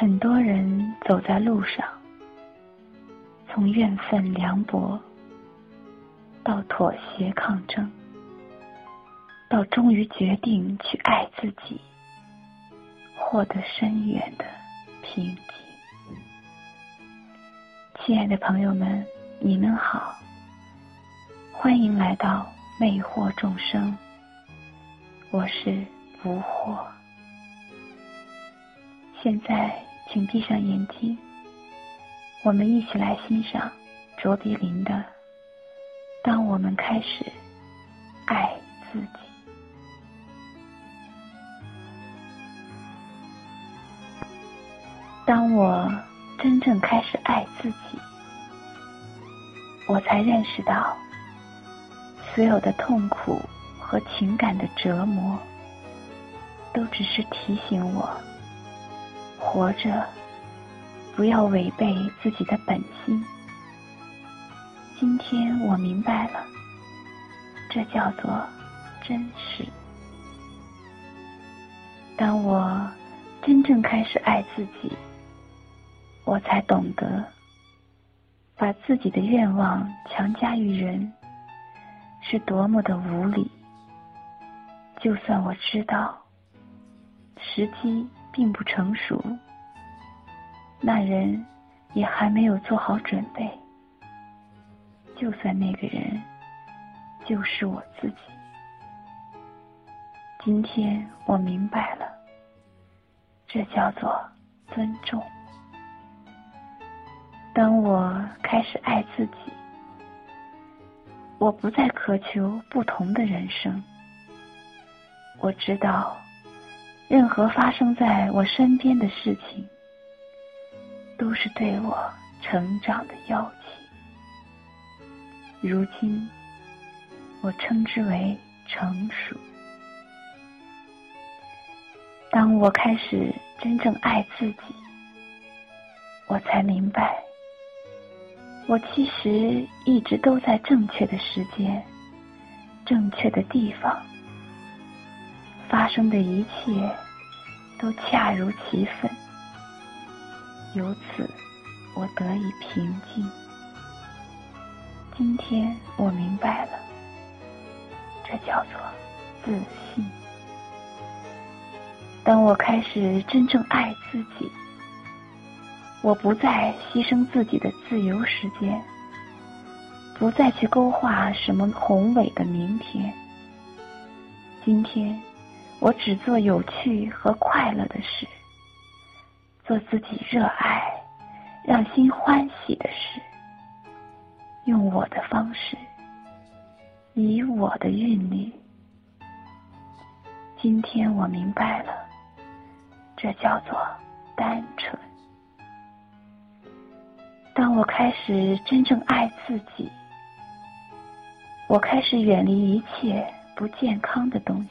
很多人走在路上，从怨愤凉薄，到妥协抗争，到终于决定去爱自己，获得深远的平静。亲爱的朋友们，你们好，欢迎来到魅惑众生，我是无惑。现在。请闭上眼睛，我们一起来欣赏卓别林的《当我们开始爱自己》。当我真正开始爱自己，我才认识到，所有的痛苦和情感的折磨，都只是提醒我。活着，不要违背自己的本心。今天我明白了，这叫做真实。当我真正开始爱自己，我才懂得，把自己的愿望强加于人，是多么的无理。就算我知道，时机。并不成熟，那人也还没有做好准备。就算那个人就是我自己，今天我明白了，这叫做尊重。当我开始爱自己，我不再渴求不同的人生。我知道。任何发生在我身边的事情，都是对我成长的邀请。如今，我称之为成熟。当我开始真正爱自己，我才明白，我其实一直都在正确的时间、正确的地方。发生的一切都恰如其分，由此我得以平静。今天我明白了，这叫做自信。当我开始真正爱自己，我不再牺牲自己的自由时间，不再去勾画什么宏伟的明天。今天。我只做有趣和快乐的事，做自己热爱、让心欢喜的事，用我的方式，以我的韵律。今天我明白了，这叫做单纯。当我开始真正爱自己，我开始远离一切不健康的东西。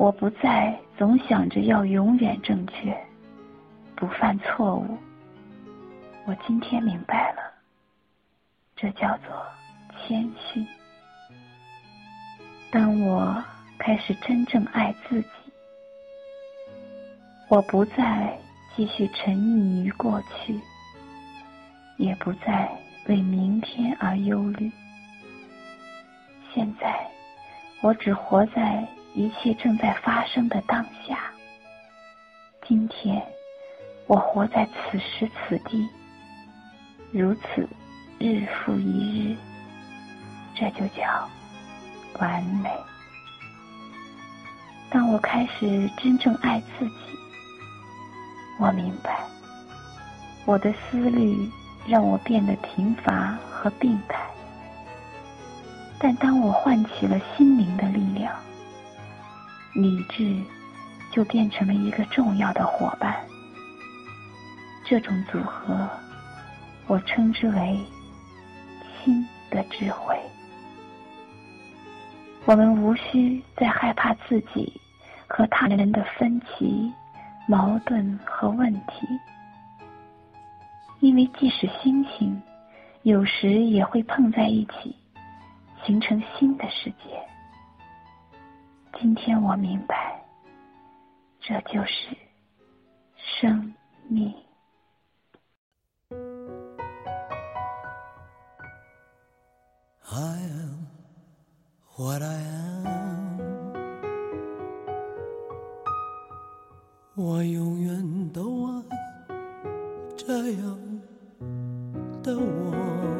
我不再总想着要永远正确，不犯错误。我今天明白了，这叫做谦逊。当我开始真正爱自己，我不再继续沉溺于过去，也不再为明天而忧虑。现在，我只活在。一切正在发生的当下。今天，我活在此时此地，如此日复一日，这就叫完美。当我开始真正爱自己，我明白，我的思虑让我变得贫乏和病态，但当我唤起了心灵的力量。理智就变成了一个重要的伙伴。这种组合，我称之为“心的智慧”。我们无需再害怕自己和他人的分歧、矛盾和问题，因为即使星星有时也会碰在一起，形成新的世界。今天我明白，这就是生命。What I am，我永远都爱这样的我。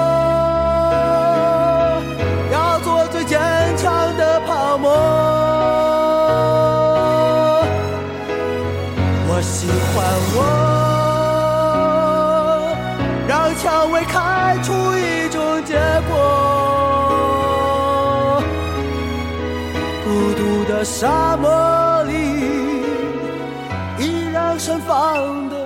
我，让蔷薇开出一种结果。孤独的沙漠里，依然盛放的。